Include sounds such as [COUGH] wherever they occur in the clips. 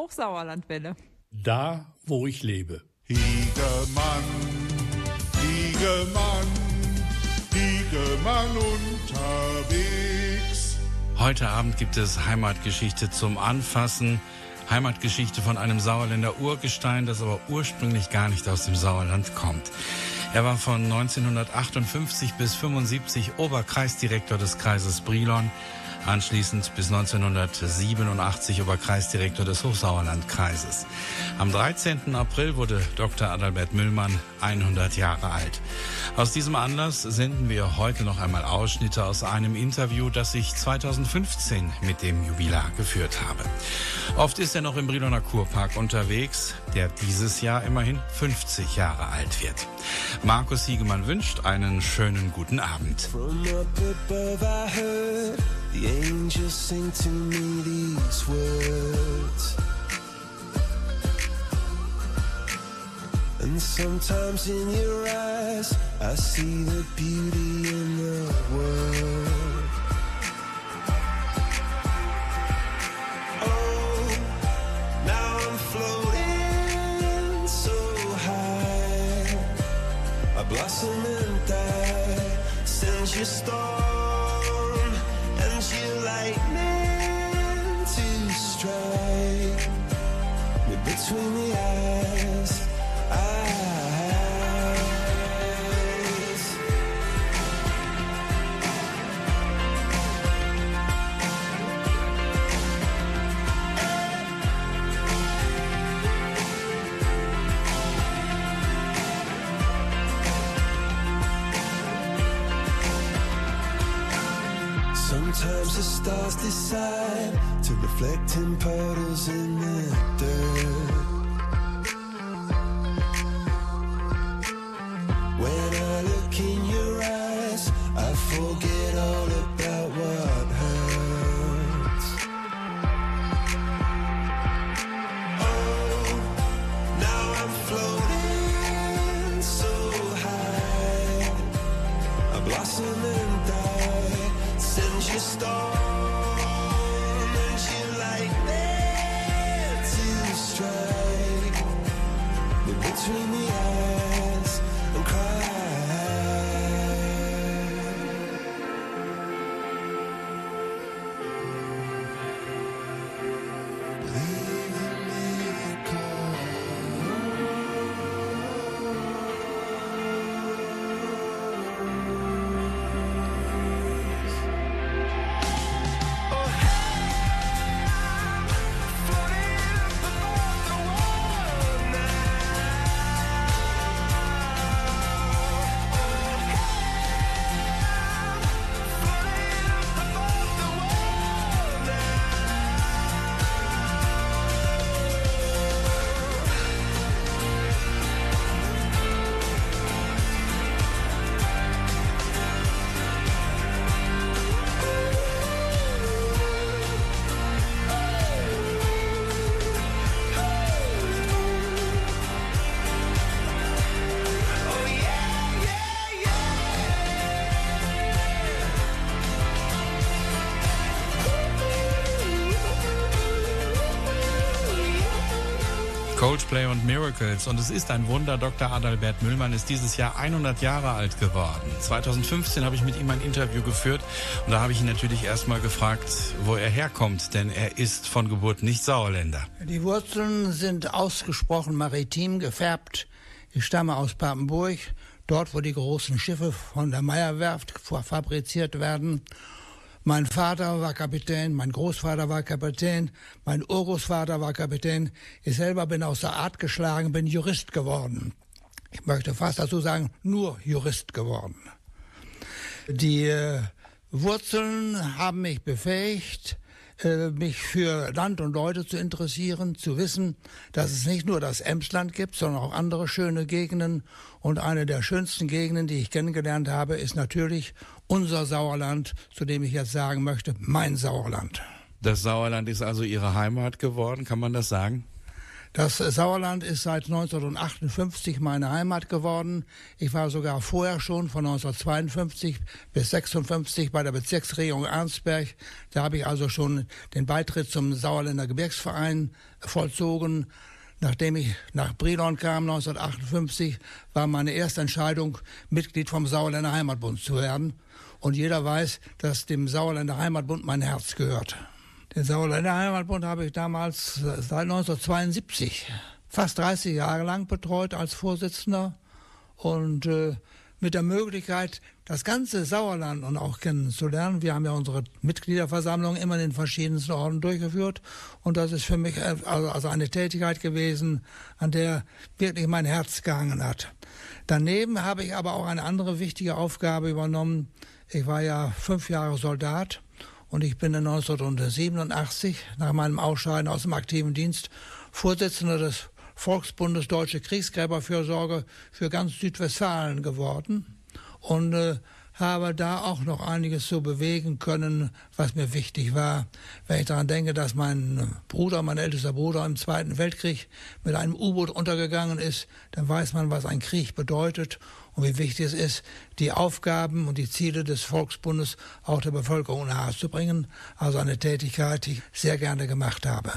Hochsauerlandwelle. Da, wo ich lebe. Hiegemann, Hiegemann, Hiegemann unterwegs. Heute Abend gibt es Heimatgeschichte zum Anfassen. Heimatgeschichte von einem Sauerländer Urgestein, das aber ursprünglich gar nicht aus dem Sauerland kommt. Er war von 1958 bis 75 Oberkreisdirektor des Kreises Brilon anschließend bis 1987 Oberkreisdirektor des Hochsauerlandkreises. Am 13. April wurde Dr. Adalbert Müllmann 100 Jahre alt. Aus diesem Anlass senden wir heute noch einmal Ausschnitte aus einem Interview, das ich 2015 mit dem Jubilar geführt habe. Oft ist er noch im Briloner Kurpark unterwegs, der dieses Jahr immerhin 50 Jahre alt wird. Markus Siegemann wünscht einen schönen guten Abend. The angels sing to me these words. And sometimes in your eyes, I see the beauty in the world. Oh, now I'm floating so high. A blossom and die lightning to strike between the eyes. Decide to reflect in puddles in the dirt. Und Miracles. Und es ist ein Wunder, Dr. Adalbert Müllmann ist dieses Jahr 100 Jahre alt geworden. 2015 habe ich mit ihm ein Interview geführt und da habe ich ihn natürlich erstmal gefragt, wo er herkommt, denn er ist von Geburt nicht Sauerländer. Die Wurzeln sind ausgesprochen maritim gefärbt. Ich stamme aus Papenburg, dort wo die großen Schiffe von der Meierwerft fabriziert werden. Mein Vater war Kapitän, mein Großvater war Kapitän, mein Urgroßvater war Kapitän. Ich selber bin aus der Art geschlagen, bin Jurist geworden. Ich möchte fast dazu sagen, nur Jurist geworden. Die äh, Wurzeln haben mich befähigt, äh, mich für Land und Leute zu interessieren, zu wissen, dass es nicht nur das Emsland gibt, sondern auch andere schöne Gegenden. Und eine der schönsten Gegenden, die ich kennengelernt habe, ist natürlich unser Sauerland, zu dem ich jetzt sagen möchte, mein Sauerland. Das Sauerland ist also Ihre Heimat geworden, kann man das sagen? Das Sauerland ist seit 1958 meine Heimat geworden. Ich war sogar vorher schon von 1952 bis 56 bei der Bezirksregierung Arnsberg. Da habe ich also schon den Beitritt zum Sauerländer Gebirgsverein vollzogen. Nachdem ich nach Brilon kam 1958, war meine erste Entscheidung, Mitglied vom Sauerländer Heimatbund zu werden. Und jeder weiß, dass dem Sauerländer Heimatbund mein Herz gehört. Den Sauerländer Heimatbund habe ich damals seit 1972 fast 30 Jahre lang betreut als Vorsitzender und äh, mit der Möglichkeit, das ganze Sauerland und auch kennenzulernen. Wir haben ja unsere Mitgliederversammlung immer in den verschiedensten Orten durchgeführt und das ist für mich äh, also, also eine Tätigkeit gewesen, an der wirklich mein Herz gehangen hat. Daneben habe ich aber auch eine andere wichtige Aufgabe übernommen. Ich war ja fünf Jahre Soldat und ich bin 1987 nach meinem Ausscheiden aus dem aktiven Dienst Vorsitzender des Volksbundes Deutsche Kriegsgräberfürsorge für ganz Südwestfalen geworden und äh, habe da auch noch einiges so bewegen können, was mir wichtig war. Wenn ich daran denke, dass mein Bruder, mein ältester Bruder im Zweiten Weltkrieg mit einem U-Boot untergegangen ist, dann weiß man, was ein Krieg bedeutet und wie wichtig es ist, die Aufgaben und die Ziele des Volksbundes auch der Bevölkerung nahezubringen. Also eine Tätigkeit, die ich sehr gerne gemacht habe.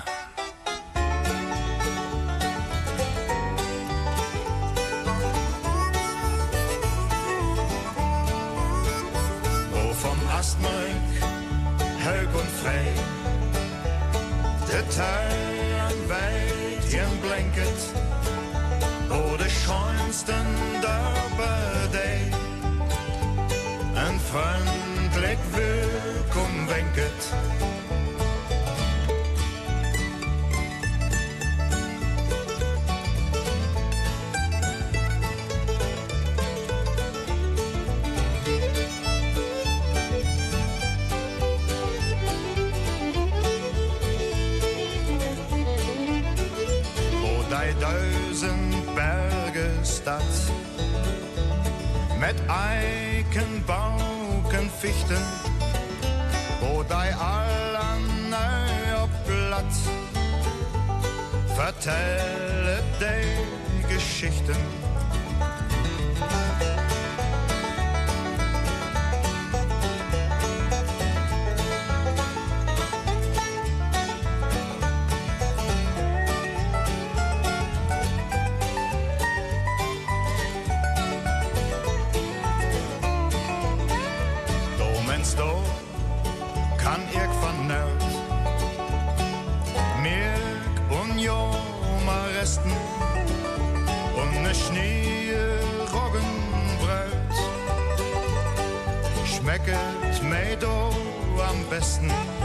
tuin wijd met Eikenbauken, Fichten, wo dei allen op Platz vertellet de Geschichten. Strecke mij Meadow am besten.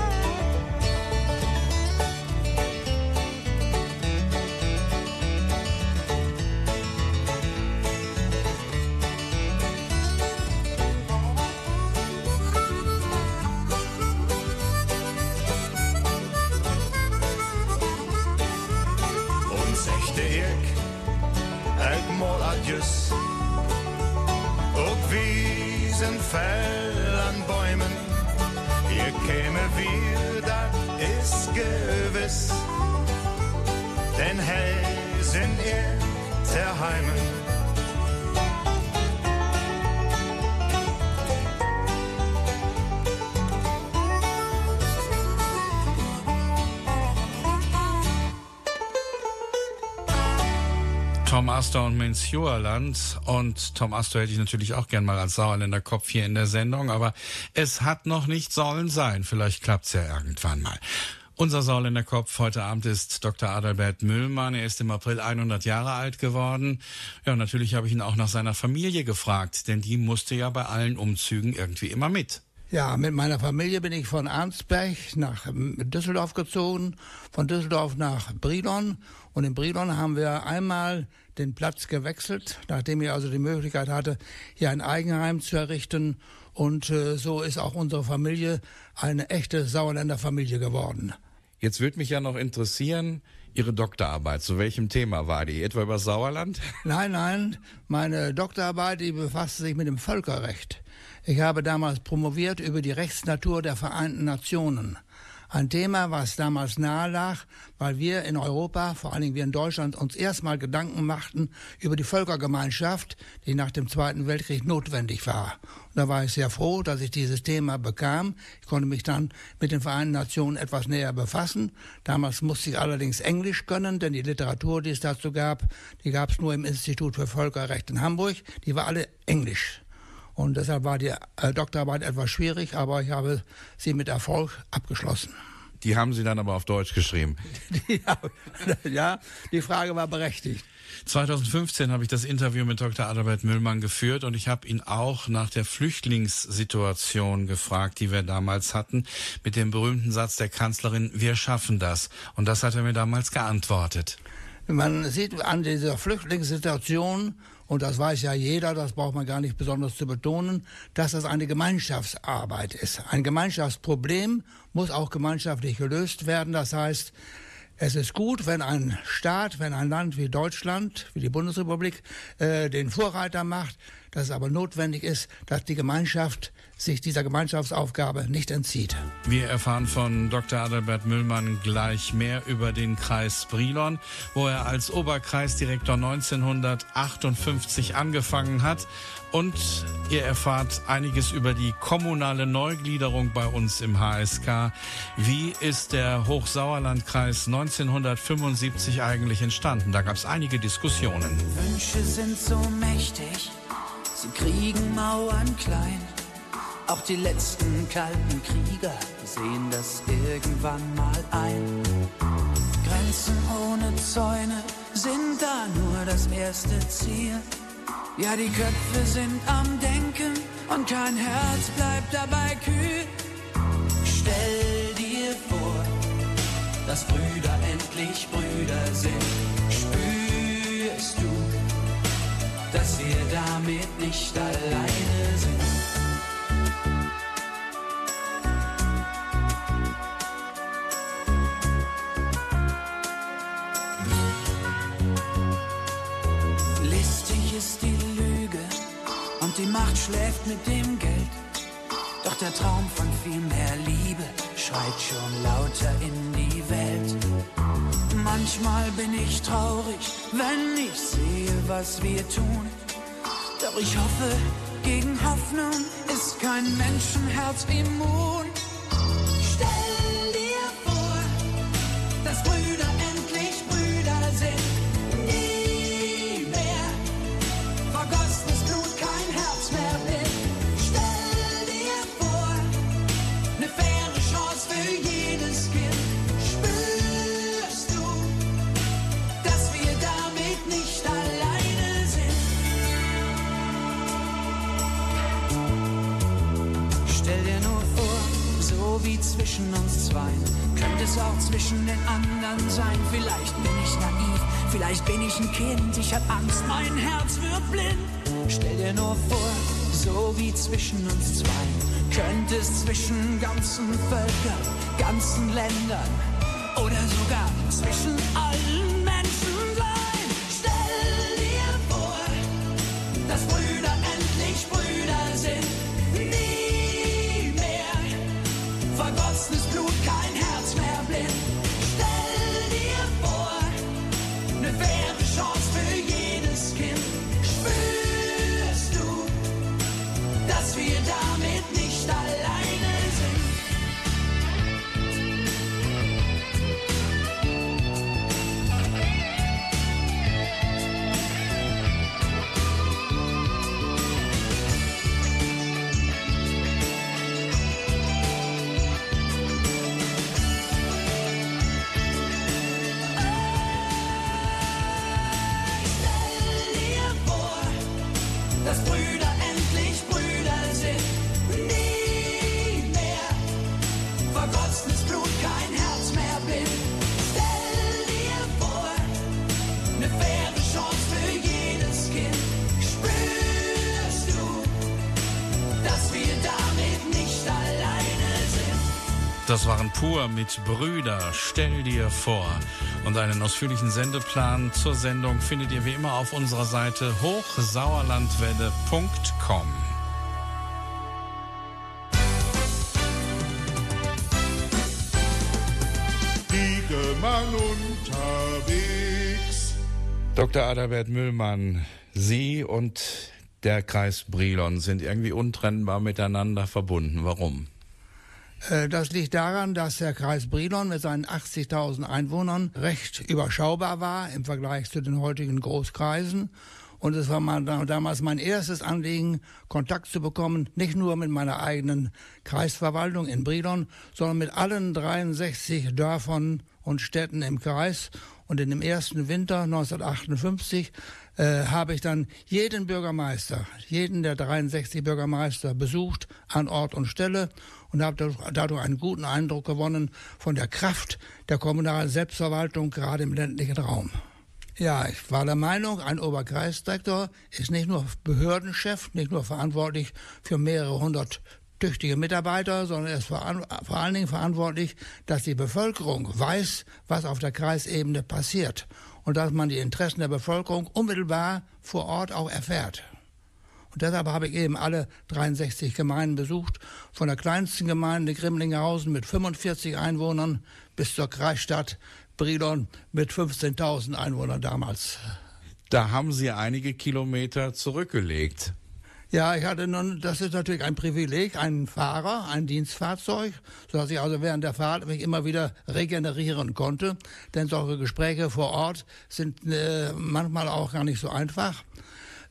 Astor und Menschjuerland. Und Tom Astor hätte ich natürlich auch gern mal als Sauerländer Kopf hier in der Sendung, aber es hat noch nicht sollen sein. Vielleicht klappt's ja irgendwann mal. Unser Sauerländer Kopf heute Abend ist Dr. Adalbert Müllmann. Er ist im April 100 Jahre alt geworden. Ja, natürlich habe ich ihn auch nach seiner Familie gefragt, denn die musste ja bei allen Umzügen irgendwie immer mit. Ja, mit meiner Familie bin ich von Arnsberg nach Düsseldorf gezogen, von Düsseldorf nach Brilon. Und in Brilon haben wir einmal den Platz gewechselt, nachdem ich also die Möglichkeit hatte, hier ein Eigenheim zu errichten. Und äh, so ist auch unsere Familie eine echte Sauerländer Familie geworden. Jetzt würde mich ja noch interessieren, Ihre Doktorarbeit, zu welchem Thema war die? Etwa über Sauerland? [LAUGHS] Nein, nein, meine Doktorarbeit, die befasste sich mit dem Völkerrecht. Ich habe damals promoviert über die Rechtsnatur der Vereinten Nationen. Ein Thema, was damals nahe lag, weil wir in Europa, vor allen Dingen wir in Deutschland, uns erstmal Gedanken machten über die Völkergemeinschaft, die nach dem Zweiten Weltkrieg notwendig war. Und da war ich sehr froh, dass ich dieses Thema bekam. Ich konnte mich dann mit den Vereinten Nationen etwas näher befassen. Damals musste ich allerdings Englisch können, denn die Literatur, die es dazu gab, die gab es nur im Institut für Völkerrecht in Hamburg. Die war alle Englisch. Und deshalb war die äh, Doktorarbeit etwas schwierig, aber ich habe sie mit Erfolg abgeschlossen. Die haben Sie dann aber auf Deutsch geschrieben. [LAUGHS] ja, [LAUGHS] ja, die Frage war berechtigt. 2015 habe ich das Interview mit Dr. Adalbert Müllmann geführt und ich habe ihn auch nach der Flüchtlingssituation gefragt, die wir damals hatten, mit dem berühmten Satz der Kanzlerin, wir schaffen das. Und das hat er mir damals geantwortet. Man sieht an dieser Flüchtlingssituation und das weiß ja jeder, das braucht man gar nicht besonders zu betonen, dass das eine Gemeinschaftsarbeit ist. Ein Gemeinschaftsproblem muss auch gemeinschaftlich gelöst werden. Das heißt, es ist gut, wenn ein Staat, wenn ein Land wie Deutschland, wie die Bundesrepublik, äh, den Vorreiter macht, dass es aber notwendig ist, dass die Gemeinschaft sich dieser Gemeinschaftsaufgabe nicht entzieht. Wir erfahren von Dr. Adalbert Müllmann gleich mehr über den Kreis Brilon, wo er als Oberkreisdirektor 1958 angefangen hat und ihr erfahrt einiges über die kommunale Neugliederung bei uns im HSK. Wie ist der Hochsauerlandkreis 1975 eigentlich entstanden? Da gab es einige Diskussionen. Wünsche sind so mächtig, sie kriegen Mauern klein. Auch die letzten kalten Krieger sehen das irgendwann mal ein. Grenzen ohne Zäune sind da nur das erste Ziel. Ja, die Köpfe sind am Denken und kein Herz bleibt dabei kühl. Stell dir vor, dass Brüder endlich Brüder sind. Spürst du, dass wir damit nicht alleine sind? Mit dem Geld. Doch der Traum von viel mehr Liebe schreit schon lauter in die Welt. Manchmal bin ich traurig, wenn ich sehe, was wir tun. Doch ich hoffe, gegen Hoffnung ist kein Menschenherz immun. Zwischen uns zwei, könnte es auch zwischen den anderen sein. Vielleicht bin ich naiv, vielleicht bin ich ein Kind, ich hab Angst, mein Herz wird blind. Stell dir nur vor, so wie zwischen uns zwei, könnte es zwischen ganzen Völkern, ganzen Ländern oder sogar zwischen allen Das waren pur mit Brüder. Stell dir vor. Und einen ausführlichen Sendeplan zur Sendung findet ihr wie immer auf unserer Seite hochsauerlandwelle.com. Mann unterwegs. Dr. Adalbert Müllmann, Sie und der Kreis Brilon sind irgendwie untrennbar miteinander verbunden. Warum? Äh, das liegt daran, dass der Kreis Brilon mit seinen 80.000 Einwohnern recht überschaubar war im Vergleich zu den heutigen Großkreisen. Und es war mal damals mein erstes Anliegen, Kontakt zu bekommen, nicht nur mit meiner eigenen Kreisverwaltung in Brilon, sondern mit allen 63 Dörfern und Städten im Kreis und in dem ersten Winter 1958 äh, habe ich dann jeden Bürgermeister, jeden der 63 Bürgermeister besucht an Ort und Stelle und habe dadurch einen guten Eindruck gewonnen von der Kraft der kommunalen Selbstverwaltung gerade im ländlichen Raum. Ja, ich war der Meinung, ein Oberkreisdirektor ist nicht nur Behördenchef, nicht nur verantwortlich für mehrere hundert tüchtige Mitarbeiter, sondern er ist vor, vor allen Dingen verantwortlich, dass die Bevölkerung weiß, was auf der Kreisebene passiert und dass man die Interessen der Bevölkerung unmittelbar vor Ort auch erfährt. Und deshalb habe ich eben alle 63 Gemeinden besucht, von der kleinsten Gemeinde Grimlinghausen mit 45 Einwohnern bis zur Kreisstadt Brilon mit 15.000 Einwohnern damals. Da haben Sie einige Kilometer zurückgelegt. Ja, ich hatte nun, das ist natürlich ein Privileg, einen Fahrer, ein Dienstfahrzeug, sodass ich also während der Fahrt mich immer wieder regenerieren konnte. Denn solche Gespräche vor Ort sind äh, manchmal auch gar nicht so einfach.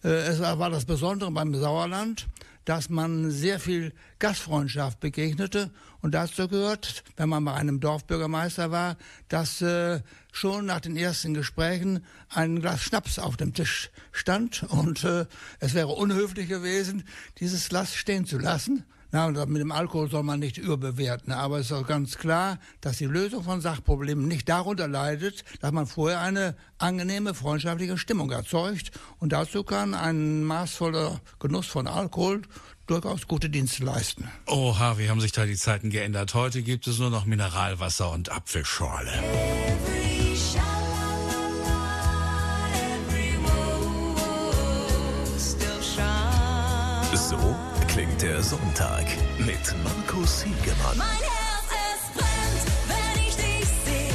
Äh, es war das Besondere beim Sauerland, dass man sehr viel Gastfreundschaft begegnete. Und dazu gehört, wenn man bei einem Dorfbürgermeister war, dass äh, schon nach den ersten Gesprächen ein Glas Schnaps auf dem Tisch stand. Und äh, es wäre unhöflich gewesen, dieses Glas stehen zu lassen. Na, und mit dem Alkohol soll man nicht überbewerten. Aber es ist auch ganz klar, dass die Lösung von Sachproblemen nicht darunter leidet, dass man vorher eine angenehme, freundschaftliche Stimmung erzeugt. Und dazu kann ein maßvoller Genuss von Alkohol durchaus gute Dienste leisten. Oha, wie haben sich da die Zeiten geändert. Heute gibt es nur noch Mineralwasser und Apfelschorle. Der Sonntag mit Markus Hiegemann. Mein Herz, es brennt, wenn ich dich seh.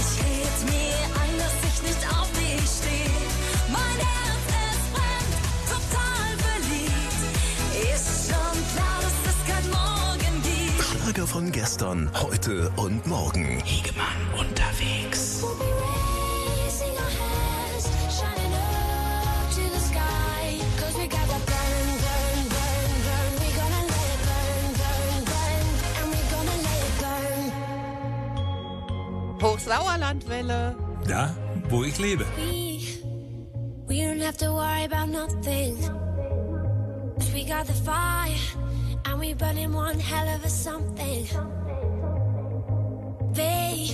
Ich red mir ein, dass ich nicht auf dich steh. Mein Herz, es brennt, total verliebt. Ist schon klar, dass es kein Morgen gibt. Schlager von gestern, heute und morgen. Hegemann unterwegs. Let it burn. Hochsauerlandwelle. Da, wo ich lebe. We, we don't have to worry about nothing. 'Cause we got the fire, and we burning one hell of a something. They,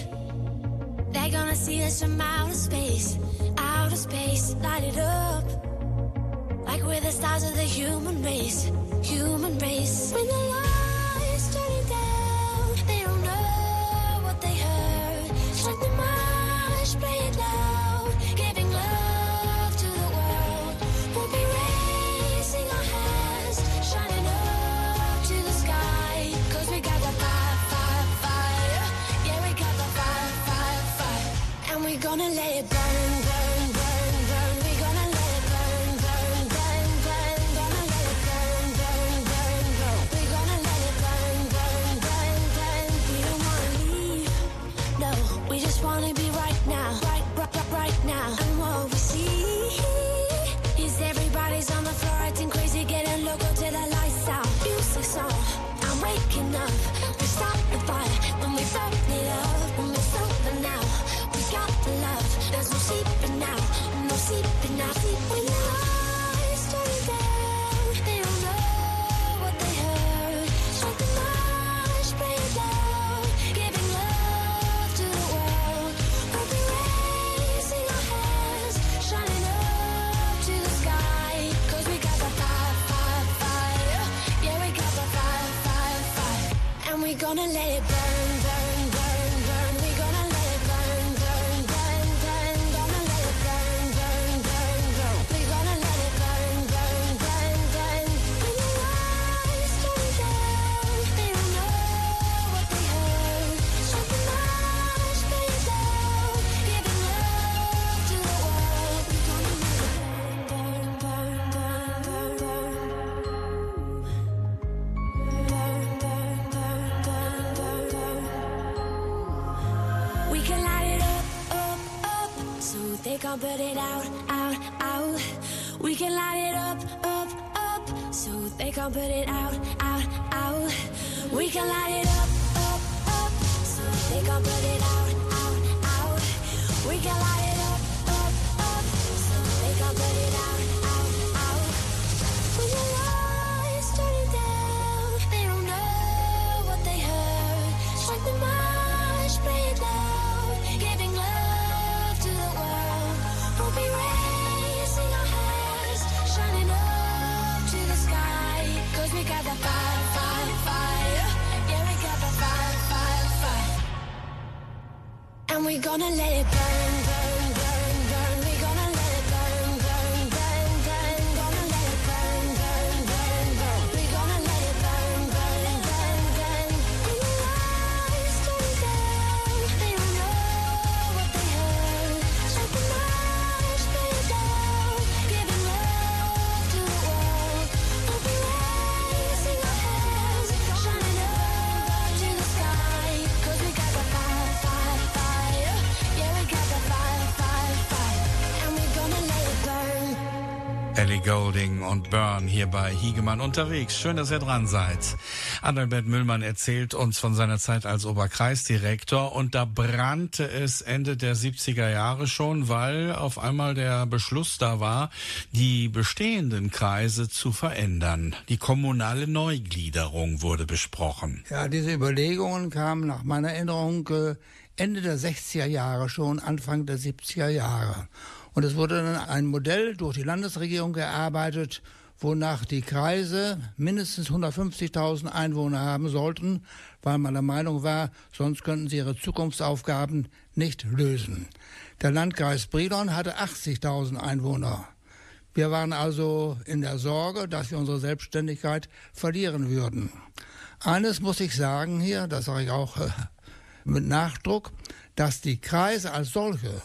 they're gonna see us from outer space, outer space, light it up. Like we're the stars of the human race, human race. When the lights wanna let it go And we gonna let it burn, Golding und Burn hier bei Hiegemann unterwegs. Schön, dass ihr dran seid. Adalbert Müllmann erzählt uns von seiner Zeit als Oberkreisdirektor und da brannte es Ende der 70er Jahre schon, weil auf einmal der Beschluss da war, die bestehenden Kreise zu verändern. Die kommunale Neugliederung wurde besprochen. Ja, diese Überlegungen kamen nach meiner Erinnerung äh, Ende der 60er Jahre schon, Anfang der 70er Jahre. Und es wurde dann ein Modell durch die Landesregierung gearbeitet, wonach die Kreise mindestens 150.000 Einwohner haben sollten, weil man der Meinung war, sonst könnten sie ihre Zukunftsaufgaben nicht lösen. Der Landkreis Brilon hatte 80.000 Einwohner. Wir waren also in der Sorge, dass wir unsere Selbstständigkeit verlieren würden. Eines muss ich sagen hier, das sage ich auch äh, mit Nachdruck, dass die Kreise als solche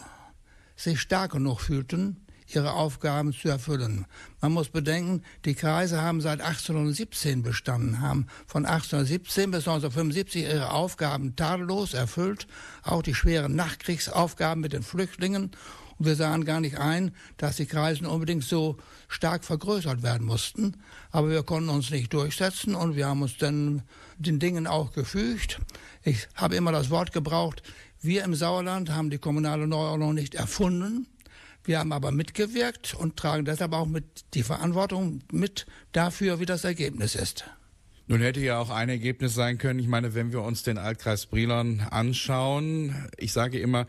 sich stark genug fühlten, ihre Aufgaben zu erfüllen. Man muss bedenken, die Kreise haben seit 1817 bestanden, haben von 1817 bis 1975 ihre Aufgaben tadellos erfüllt, auch die schweren Nachkriegsaufgaben mit den Flüchtlingen. Und wir sahen gar nicht ein, dass die Kreise unbedingt so stark vergrößert werden mussten. Aber wir konnten uns nicht durchsetzen und wir haben uns dann den Dingen auch gefügt. Ich habe immer das Wort gebraucht, wir im Sauerland haben die kommunale Neuordnung nicht erfunden. Wir haben aber mitgewirkt und tragen deshalb auch mit die Verantwortung mit dafür, wie das Ergebnis ist. Nun hätte ja auch ein Ergebnis sein können. Ich meine, wenn wir uns den Altkreis Brilon anschauen, ich sage immer,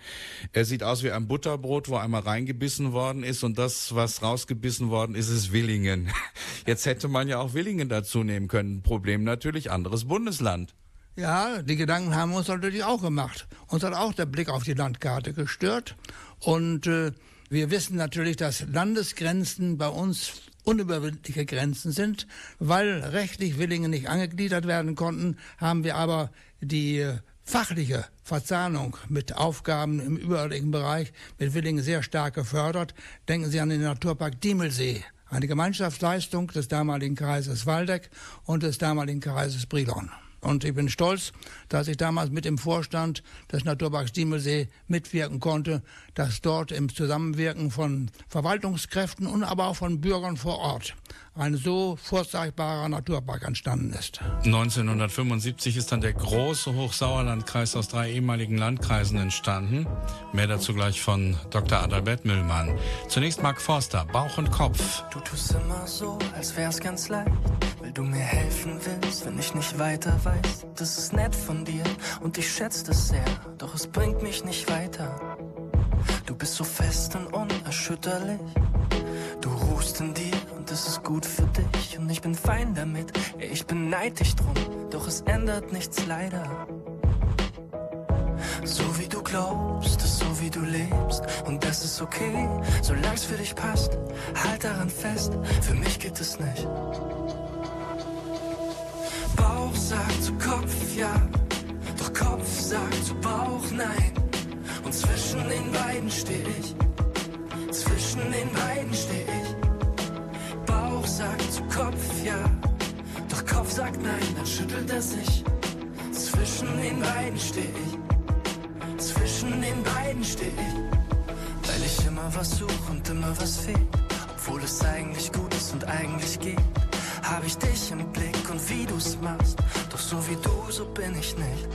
er sieht aus wie ein Butterbrot, wo einmal reingebissen worden ist und das, was rausgebissen worden ist, ist Willingen. [LAUGHS] Jetzt hätte man ja auch Willingen dazu nehmen können. Problem natürlich, anderes Bundesland. Ja, die Gedanken haben uns natürlich auch gemacht. Uns hat auch der Blick auf die Landkarte gestört. Und äh, wir wissen natürlich, dass Landesgrenzen bei uns unüberwindliche Grenzen sind. Weil rechtlich Willingen nicht angegliedert werden konnten, haben wir aber die äh, fachliche Verzahnung mit Aufgaben im überörtlichen Bereich mit Willingen sehr stark gefördert. Denken Sie an den Naturpark Diemelsee, eine Gemeinschaftsleistung des damaligen Kreises Waldeck und des damaligen Kreises Brilon. Und ich bin stolz, dass ich damals mit im Vorstand des Naturparks Diemelsee mitwirken konnte, dass dort im Zusammenwirken von Verwaltungskräften und aber auch von Bürgern vor Ort ein so vorzeigbarer Naturpark entstanden ist. 1975 ist dann der große Hochsauerlandkreis aus drei ehemaligen Landkreisen entstanden. Mehr dazu gleich von Dr. Adalbert Müllmann. Zunächst Mark Forster, Bauch und Kopf. Du tust immer so, als wär's ganz leicht, weil du mir helfen willst, wenn ich nicht weiter weiß. Das ist nett von dir und ich schätze das sehr, doch es bringt mich nicht weiter. Du bist so fest und unerschütterlich. Du ruhst in dir es ist gut für dich und ich bin fein damit. Ich beneid dich drum, doch es ändert nichts leider. So wie du glaubst, ist so wie du lebst und das ist okay, solang's für dich passt. Halt daran fest, für mich geht es nicht. Bauch sagt zu Kopf ja, doch Kopf sagt zu Bauch nein. Und zwischen den beiden steh ich, zwischen den beiden steh ich. Bauch sagt zu Kopf ja, doch Kopf sagt nein, dann schüttelt er sich. Zwischen den beiden steh ich, zwischen den beiden steh ich. Weil ich immer was suche und immer was fehlt, obwohl es eigentlich gut ist und eigentlich geht. Hab ich dich im Blick und wie du's machst, doch so wie du, so bin ich nicht.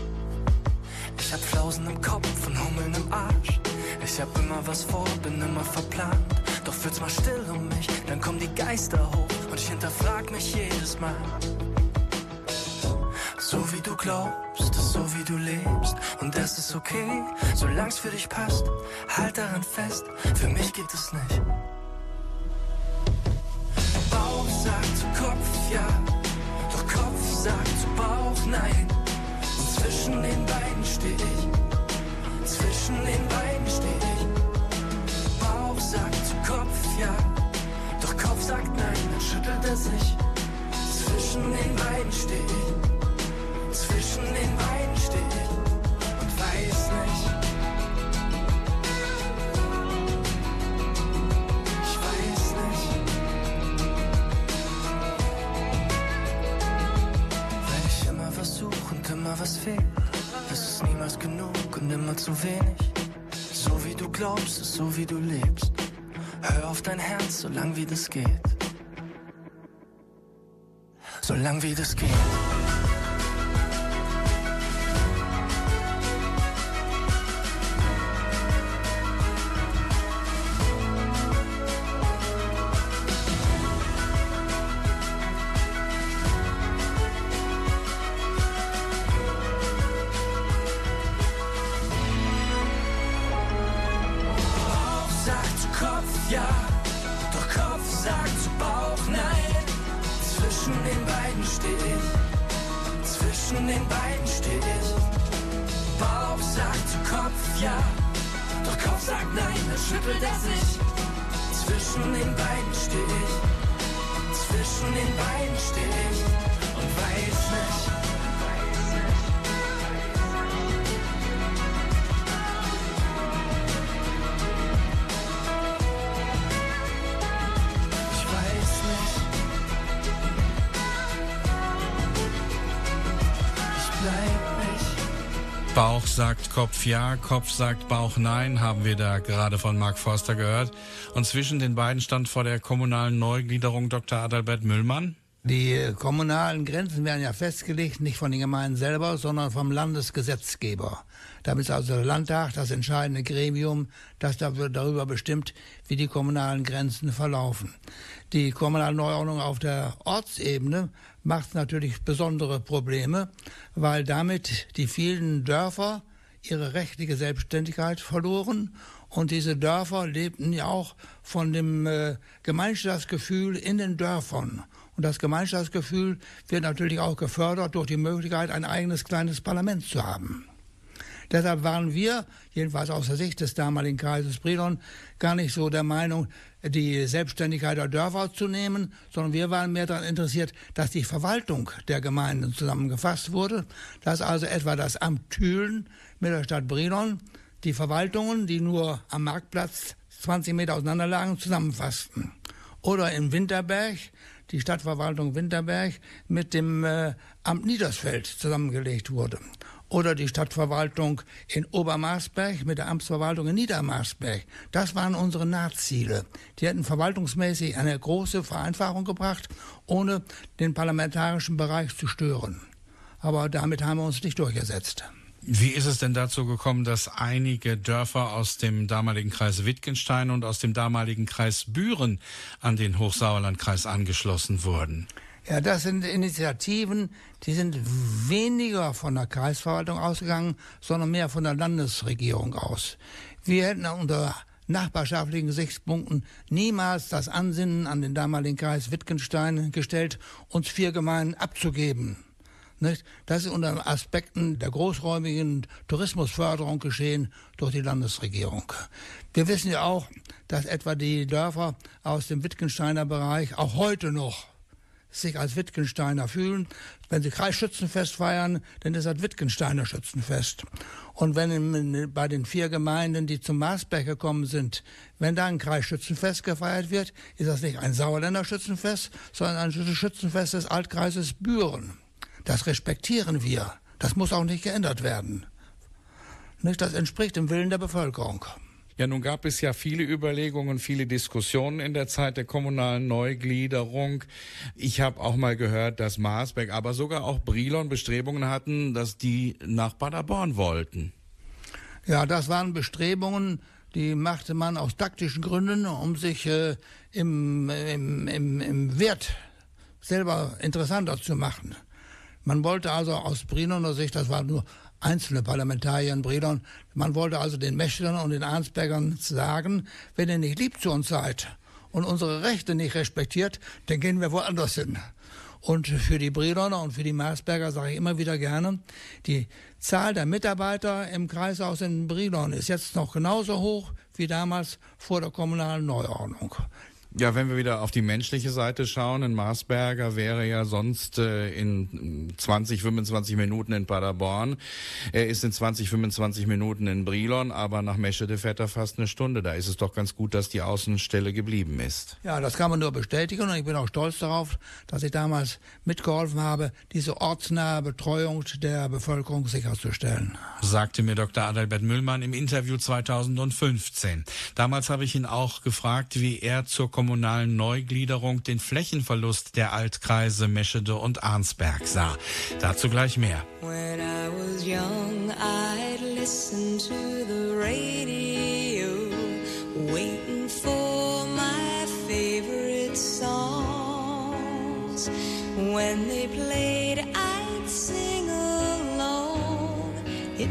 Ich hab Flausen im Kopf und Hummeln im Arsch. Ich hab immer was vor, bin immer verplant. Doch wird's mal still um mich, dann kommen die Geister hoch und ich hinterfrag mich jedes Mal. So wie du glaubst, so wie du lebst. Und das ist okay, solang's für dich passt. Halt daran fest, für mich geht es nicht. Bauch sagt zu Kopf ja, doch Kopf sagt zu Bauch nein. Zwischen den beiden steh ich, zwischen den beiden steh ich. Sagt zu Kopf ja, doch Kopf sagt nein, dann schüttelt er sich. Zwischen den beiden steh ich zwischen den beiden stehe und weiß nicht. Ich weiß nicht. Weil ich immer was suche und immer was fehlt. Es ist niemals genug und immer zu wenig. So wie du glaubst, ist so wie du lebst. Hör auf dein Herz, solang wie das geht. Solang wie das geht. dass ich zwischen den beiden stehe. Zwischen den beiden stehe und weiß nicht. Bauch sagt Kopf ja, Kopf sagt Bauch nein, haben wir da gerade von Mark Forster gehört. Und zwischen den beiden stand vor der kommunalen Neugliederung Dr. Adalbert Müllmann. Die kommunalen Grenzen werden ja festgelegt, nicht von den Gemeinden selber, sondern vom Landesgesetzgeber. Damit ist also der Landtag das entscheidende Gremium, das darüber bestimmt, wie die kommunalen Grenzen verlaufen. Die kommunale Neuordnung auf der Ortsebene macht natürlich besondere Probleme, weil damit die vielen Dörfer ihre rechtliche Selbstständigkeit verloren und diese Dörfer lebten ja auch von dem äh, Gemeinschaftsgefühl in den Dörfern. Und das Gemeinschaftsgefühl wird natürlich auch gefördert durch die Möglichkeit, ein eigenes kleines Parlament zu haben. Deshalb waren wir, jedenfalls aus der Sicht des damaligen Kreises Brilon, gar nicht so der Meinung, die Selbstständigkeit der Dörfer zu nehmen, sondern wir waren mehr daran interessiert, dass die Verwaltung der Gemeinden zusammengefasst wurde, dass also etwa das Amt Thülen mit der Stadt Brilon die Verwaltungen, die nur am Marktplatz 20 Meter auseinander lagen, zusammenfassten. Oder in Winterberg die Stadtverwaltung Winterberg mit dem äh, Amt Niedersfeld zusammengelegt wurde. Oder die Stadtverwaltung in Obermarsberg mit der Amtsverwaltung in Niedermarsberg. Das waren unsere Nahziele. Die hätten verwaltungsmäßig eine große Vereinfachung gebracht, ohne den parlamentarischen Bereich zu stören. Aber damit haben wir uns nicht durchgesetzt. Wie ist es denn dazu gekommen, dass einige Dörfer aus dem damaligen Kreis Wittgenstein und aus dem damaligen Kreis Büren an den Hochsauerlandkreis angeschlossen wurden? Ja, das sind Initiativen, die sind weniger von der Kreisverwaltung ausgegangen, sondern mehr von der Landesregierung aus. Wir hätten unter nachbarschaftlichen Gesichtspunkten niemals das Ansinnen an den damaligen Kreis Wittgenstein gestellt, uns vier Gemeinden abzugeben. Nicht? Das ist unter Aspekten der großräumigen Tourismusförderung geschehen durch die Landesregierung. Wir wissen ja auch, dass etwa die Dörfer aus dem Wittgensteiner Bereich auch heute noch sich als Wittgensteiner fühlen. Wenn sie Kreisschützenfest feiern, dann ist das Wittgensteiner Schützenfest. Und wenn bei den vier Gemeinden, die zum Marsberg gekommen sind, wenn da ein Kreisschützenfest gefeiert wird, ist das nicht ein Sauerländer Schützenfest, sondern ein Schützenfest des Altkreises Büren. Das respektieren wir. Das muss auch nicht geändert werden. Das entspricht dem Willen der Bevölkerung. Ja, nun gab es ja viele Überlegungen, viele Diskussionen in der Zeit der kommunalen Neugliederung. Ich habe auch mal gehört, dass Marsberg, aber sogar auch Brilon Bestrebungen hatten, dass die nach Paderborn wollten. Ja, das waren Bestrebungen, die machte man aus taktischen Gründen, um sich äh, im, im, im, im Wert selber interessanter zu machen. Man wollte also aus Brienoner Sicht, das war nur einzelne Parlamentarier in Brilon. Man wollte also den Meschlern und den Arnsbergern sagen, wenn ihr nicht lieb zu uns seid und unsere Rechte nicht respektiert, dann gehen wir woanders hin. Und für die Briloner und für die Marsberger sage ich immer wieder gerne, die Zahl der Mitarbeiter im Kreishaus in Brilon ist jetzt noch genauso hoch wie damals vor der kommunalen Neuordnung. Ja, wenn wir wieder auf die menschliche Seite schauen, ein Marsberger wäre ja sonst äh, in 20, 25 Minuten in Paderborn. Er ist in 20, 25 Minuten in Brilon, aber nach Meschede fährt er fast eine Stunde. Da ist es doch ganz gut, dass die Außenstelle geblieben ist. Ja, das kann man nur bestätigen und ich bin auch stolz darauf, dass ich damals mitgeholfen habe, diese ortsnahe Betreuung der Bevölkerung sicherzustellen. Sagte mir Dr. Adalbert Müllmann im Interview 2015. Damals habe ich ihn auch gefragt, wie er zur kommunalen Neugliederung den Flächenverlust der Altkreise Meschede und Arnsberg sah. Dazu gleich mehr. When they played, I'd sing along. It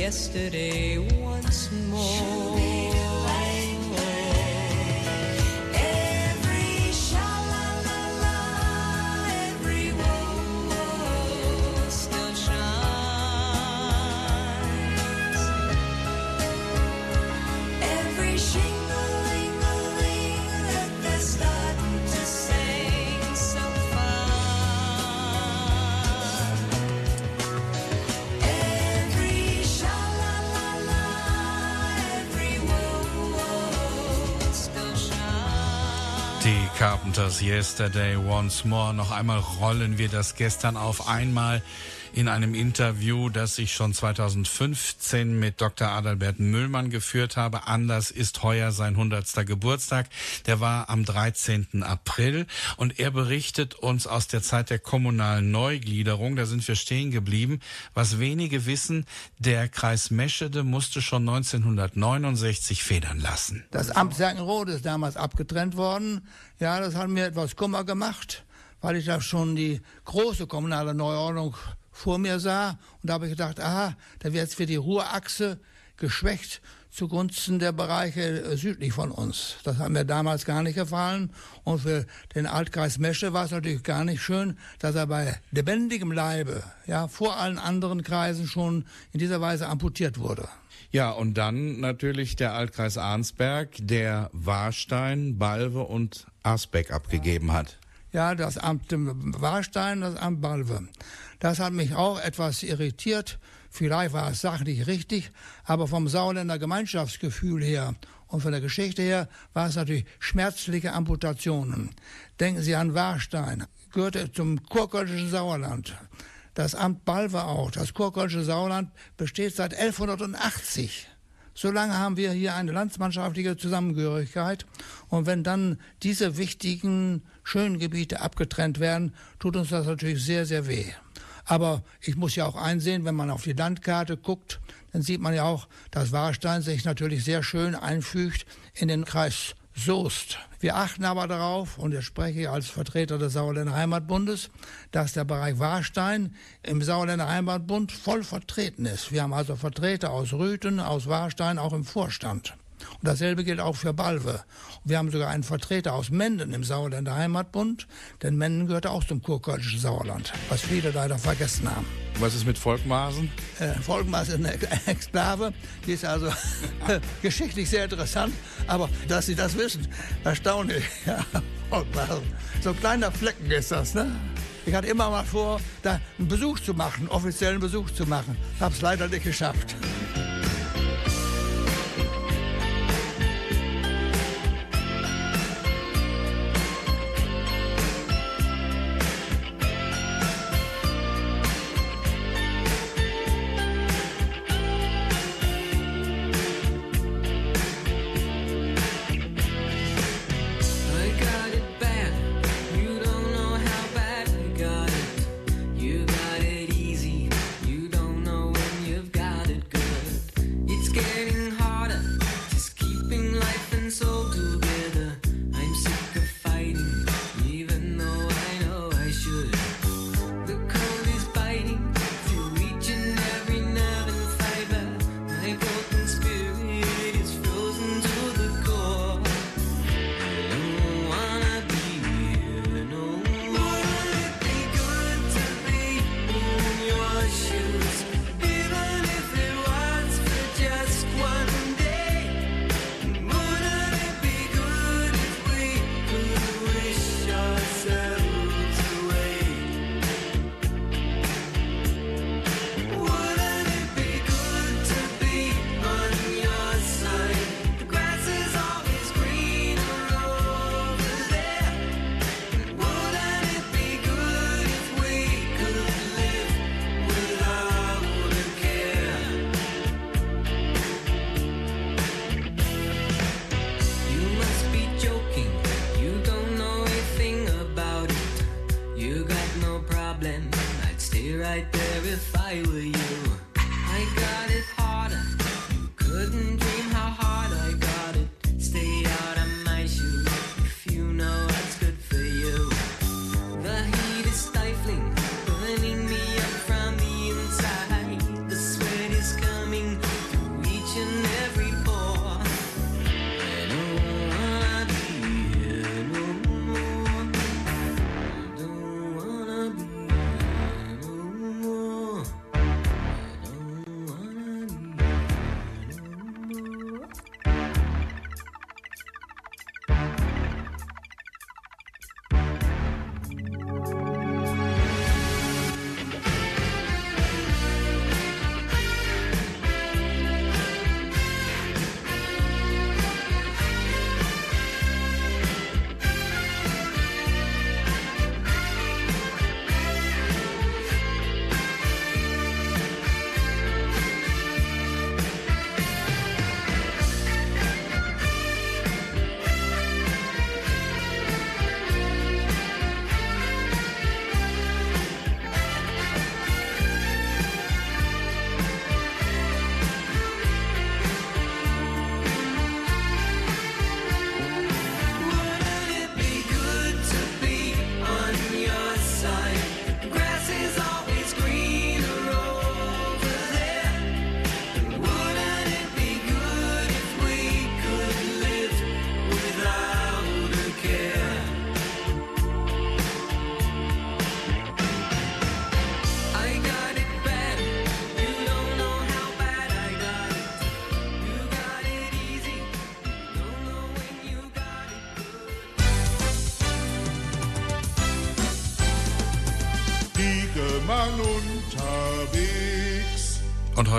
Yesterday Carpenters Yesterday Once More. Noch einmal rollen wir das gestern auf. Einmal in einem Interview, das ich schon 2015 mit Dr. Adalbert Müllmann geführt habe. Anders ist heuer sein 100. Geburtstag. Der war am 13. April und er berichtet uns aus der Zeit der kommunalen Neugliederung. Da sind wir stehen geblieben. Was wenige wissen, der Kreis Meschede musste schon 1969 federn lassen. Das Amt Serkenrode ist damals abgetrennt worden. Ja, das hat mir etwas Kummer gemacht, weil ich da schon die große kommunale Neuordnung vor mir sah. Und da habe ich gedacht, aha, da wird jetzt für die Ruhrachse geschwächt zugunsten der Bereiche äh, südlich von uns. Das hat mir damals gar nicht gefallen. Und für den Altkreis Mesche war es natürlich gar nicht schön, dass er bei lebendigem Leibe, ja, vor allen anderen Kreisen schon in dieser Weise amputiert wurde. Ja, und dann natürlich der Altkreis Arnsberg, der Warstein, Balve und Asbeck abgegeben hat. Ja, das Amt Warstein, das Amt Balve. Das hat mich auch etwas irritiert. Vielleicht war es sachlich richtig, aber vom Sauerländer Gemeinschaftsgefühl her und von der Geschichte her war es natürlich schmerzliche Amputationen. Denken Sie an Warstein, gehörte zum kurkölnischen Sauerland. Das Amt Balve auch. Das kurkölnische Sauerland besteht seit 1180. So lange haben wir hier eine landsmannschaftliche Zusammengehörigkeit. Und wenn dann diese wichtigen, schönen Gebiete abgetrennt werden, tut uns das natürlich sehr, sehr weh. Aber ich muss ja auch einsehen, wenn man auf die Landkarte guckt, dann sieht man ja auch, dass Warstein sich natürlich sehr schön einfügt in den Kreis Soest. Wir achten aber darauf, und jetzt spreche ich als Vertreter des Sauerländer Heimatbundes, dass der Bereich Warstein im Sauerländer Heimatbund voll vertreten ist. Wir haben also Vertreter aus Rüthen, aus Warstein, auch im Vorstand. Und dasselbe gilt auch für Balve. Wir haben sogar einen Vertreter aus Menden im Sauerländer Heimatbund, denn Menden gehört auch zum kurkölnischen Sauerland, was viele leider vergessen haben. Was ist mit Volkmaßen? Äh, Volkmaßen ist eine Exklave, die ist also [LAUGHS] geschichtlich sehr interessant, aber dass Sie das wissen, erstaunlich. [LAUGHS] Ja, Volkmaßen. So ein kleiner Flecken ist das, ne? Ich hatte immer mal vor, da einen Besuch zu machen, einen offiziellen Besuch zu machen. Hab's leider nicht geschafft.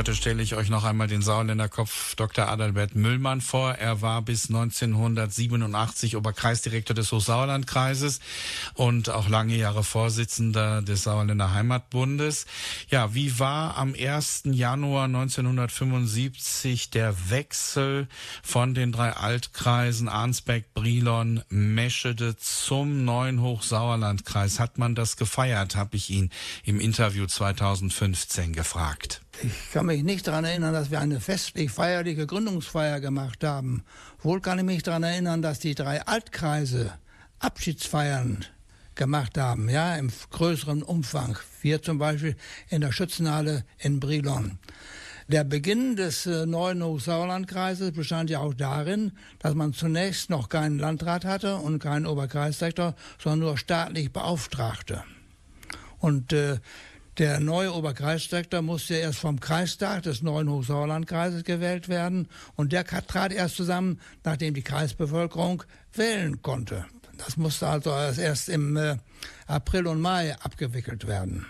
Heute stelle ich euch noch einmal den Sauerländer Kopf Dr. Adalbert Müllmann vor. Er war bis 1987 Oberkreisdirektor des Hochsauerlandkreises und auch lange Jahre Vorsitzender des Sauerländer Heimatbundes. Ja, wie war am 1. Januar 1975 der Wechsel von den drei Altkreisen Arnsberg, Brilon, Meschede zum neuen Hochsauerlandkreis? Hat man das gefeiert, habe ich ihn im Interview 2015 gefragt. Ich kann mich nicht daran erinnern, dass wir eine festlich feierliche Gründungsfeier gemacht haben. Wohl kann ich mich daran erinnern, dass die drei Altkreise Abschiedsfeiern gemacht haben, ja, im größeren Umfang. Wir zum Beispiel in der Schützenhalle in Brilon. Der Beginn des äh, neuen Hochsauerlandkreises bestand ja auch darin, dass man zunächst noch keinen Landrat hatte und keinen Oberkreisdirektor, sondern nur staatlich Beauftragte. Und äh, der neue Oberkreisdirektor musste erst vom Kreistag des neuen Hochsauerlandkreises gewählt werden und der trat erst zusammen, nachdem die Kreisbevölkerung wählen konnte. Das musste also erst im äh, April und Mai abgewickelt werden.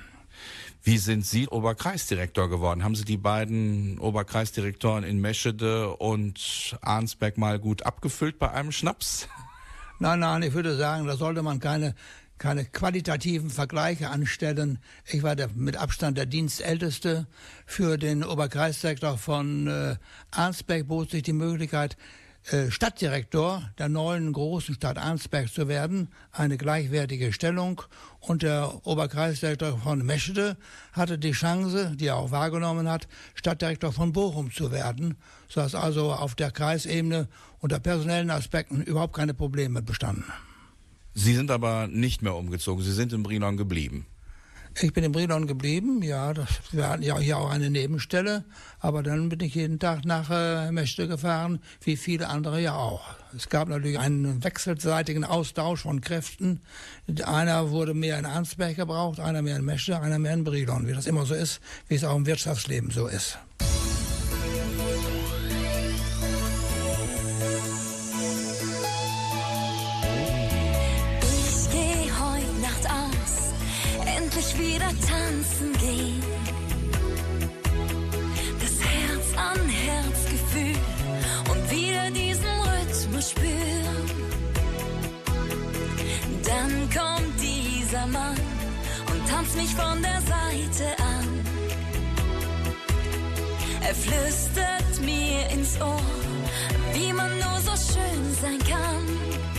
Wie sind Sie Oberkreisdirektor geworden? Haben Sie die beiden Oberkreisdirektoren in Meschede und Arnsberg mal gut abgefüllt bei einem Schnaps? Nein, nein, ich würde sagen, da sollte man keine keine qualitativen Vergleiche anstellen. Ich war der, mit Abstand der Dienstälteste. Für den Oberkreisdirektor von äh, Arnsberg bot sich die Möglichkeit, äh, Stadtdirektor der neuen großen Stadt Arnsberg zu werden, eine gleichwertige Stellung. Und der Oberkreisdirektor von Meschede hatte die Chance, die er auch wahrgenommen hat, Stadtdirektor von Bochum zu werden, sodass also auf der Kreisebene unter personellen Aspekten überhaupt keine Probleme bestanden. Sie sind aber nicht mehr umgezogen. Sie sind in Brilon geblieben. Ich bin in Brilon geblieben, ja. Das, wir hatten ja hier auch eine Nebenstelle. Aber dann bin ich jeden Tag nach äh, Meschede gefahren, wie viele andere ja auch. Es gab natürlich einen wechselseitigen Austausch von Kräften. Einer wurde mehr in Arnsberg gebraucht, einer mehr in Meschede, einer mehr in Brilon. Wie das immer so ist, wie es auch im Wirtschaftsleben so ist. Tanzen gehen. Das Herz an Herz Gefühl und wieder diesen Rhythmus spüren. Dann kommt dieser Mann und tanzt mich von der Seite an. Er flüstert mir ins Ohr, wie man nur so schön sein kann.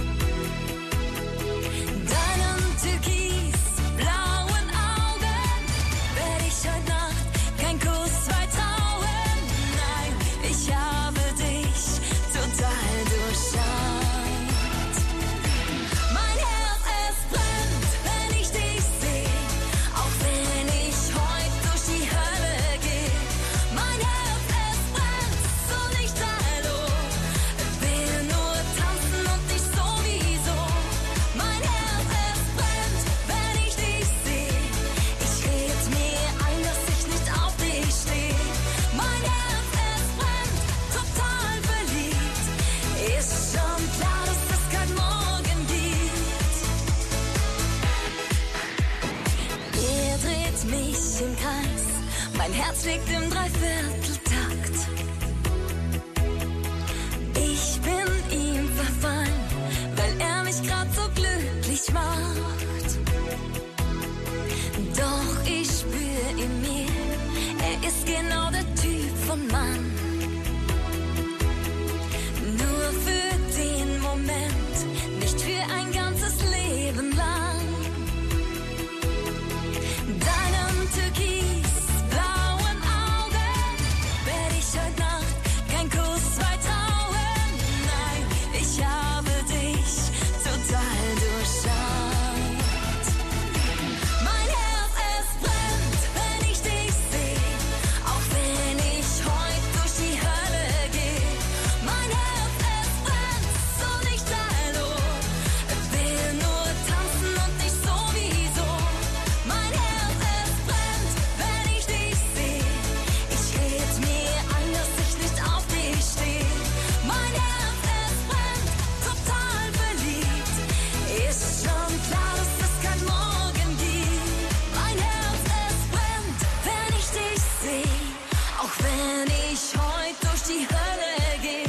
Hölle gehe.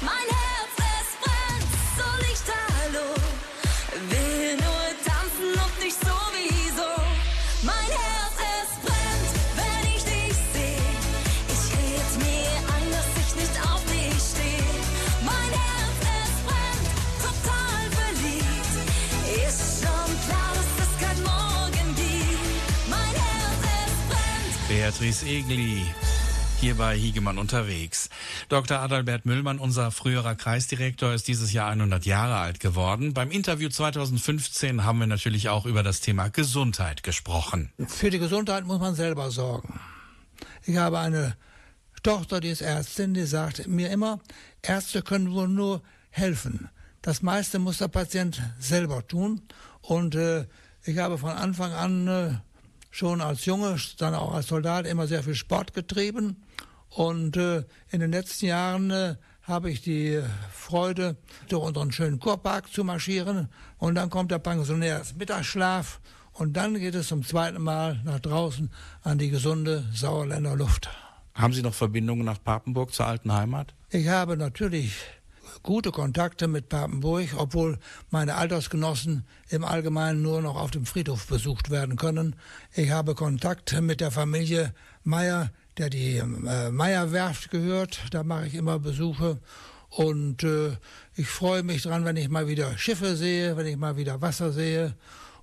Mein Herz, es brennt so lichterloh. Will nur tanzen und nicht sowieso. Mein Herz, es brennt, wenn ich dich sehe. Ich red mir an, dass ich nicht auf dich stehe. Mein Herz, es brennt, total verliebt. Ist schon klar, dass es kein Morgen gibt. Mein Herz, es brennt. Beatrice Egli hier bei Hiegemann unterwegs. Dr. Adalbert Müllmann, unser früherer Kreisdirektor, ist dieses Jahr 100 Jahre alt geworden. Beim Interview 2015 haben wir natürlich auch über das Thema Gesundheit gesprochen. Für die Gesundheit muss man selber sorgen. Ich habe eine Tochter, die ist Ärztin, die sagt mir immer, Ärzte können wohl nur helfen. Das meiste muss der Patient selber tun. Und äh, ich habe von Anfang an äh, schon als Junge, dann auch als Soldat immer sehr viel Sport getrieben. Und äh, in den letzten Jahren äh, habe ich die Freude, durch unseren schönen Kurpark zu marschieren. Und dann kommt der Pensionärsmittagsschlaf. Und dann geht es zum zweiten Mal nach draußen an die gesunde Sauerländer Luft. Haben Sie noch Verbindungen nach Papenburg zur alten Heimat? Ich habe natürlich gute Kontakte mit Papenburg, obwohl meine Altersgenossen im Allgemeinen nur noch auf dem Friedhof besucht werden können. Ich habe Kontakt mit der Familie Meyer, der die äh, Meierwerft gehört. Da mache ich immer Besuche. Und äh, ich freue mich dran, wenn ich mal wieder Schiffe sehe, wenn ich mal wieder Wasser sehe.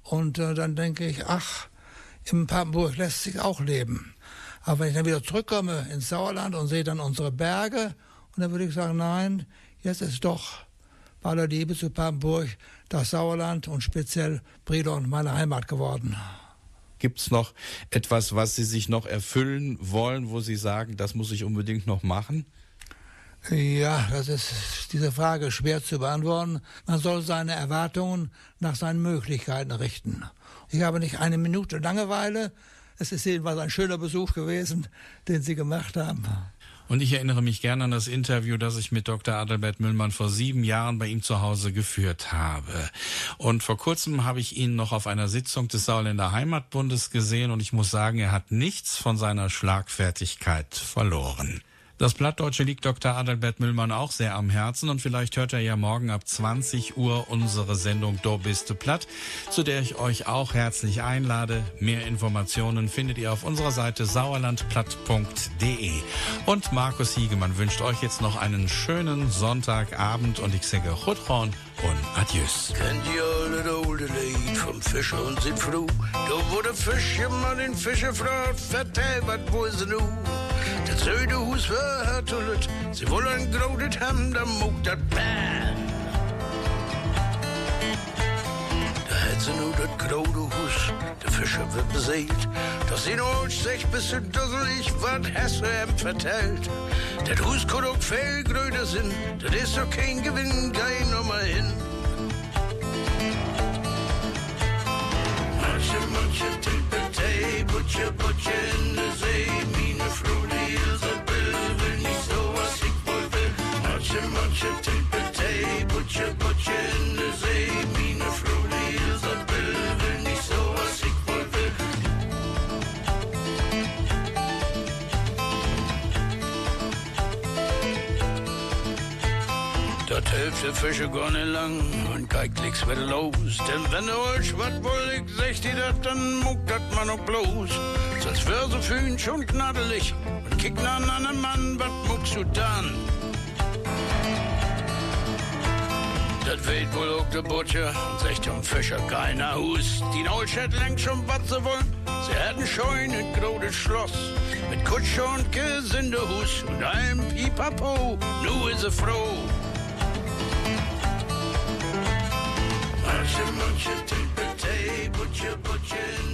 Und äh, dann denke ich, ach, im Papenburg lässt sich auch leben. Aber wenn ich dann wieder zurückkomme ins Sauerland und sehe dann unsere Berge, und dann würde ich sagen, nein, jetzt ist doch bei aller Liebe zu Papenburg das Sauerland und speziell Brilon meine Heimat geworden. Gibt es noch etwas, was Sie sich noch erfüllen wollen, wo Sie sagen, das muss ich unbedingt noch machen? Ja, das ist diese Frage schwer zu beantworten. Man soll seine Erwartungen nach seinen Möglichkeiten richten. Ich habe nicht eine Minute Langeweile. Es ist jedenfalls ein schöner Besuch gewesen, den Sie gemacht haben. Und ich erinnere mich gerne an das Interview, das ich mit Dr. Adalbert Müllmann vor sieben Jahren bei ihm zu Hause geführt habe. Und vor kurzem habe ich ihn noch auf einer Sitzung des Sauerländer Heimatbundes gesehen und ich muss sagen, er hat nichts von seiner Schlagfertigkeit verloren. Das Plattdeutsche liegt Dr. Adalbert Müllmann auch sehr am Herzen und vielleicht hört er ja morgen ab 20 Uhr unsere Sendung Do bist du platt, zu der ich euch auch herzlich einlade. Mehr Informationen findet ihr auf unserer Seite sauerlandplatt.de. Und Markus Hiegemann wünscht euch jetzt noch einen schönen Sonntagabend und ich sage Chutron und Adieus. Kennt ihr alle das alte Lied vom Fischer und sind froh? Da wurde Fischer mal den Fischer fragt, vertell, was wohl sie nu? Der zweite Hus war hartulet, sie wollen grodet haben, da muckt dat Bäh. Sie nur dat grode Hus, der Fischer wird beseelt. Doch sie noch sich bis zu dusselig, wat hast du ihm vertellt? Dat Hus kann auch viel gröder das ist doch kein Gewinn, geh noch mal hin. Manche, manche Tippetei, Butcher, Butcher in Der Fische gar nicht lang und kein Klicks wird los. Denn wenn du euch wat wollig sagt ihr dat, dann muckt dat man auch bloß. Sonst wär so fühlen schon knaddelig und kicken an einen Mann, wat muckst du dann? Dat weht wohl auch der Butcher und sagt dem Fischer keiner Hus. Die Neustadt lenkt schon, was sie wollen. Sie hätten schon ein großes Schloss mit Kutsche und Gesindehus und einem Pipapo. Nu ist sie froh. butcher, muncher, tape, tape, butcher, butcher.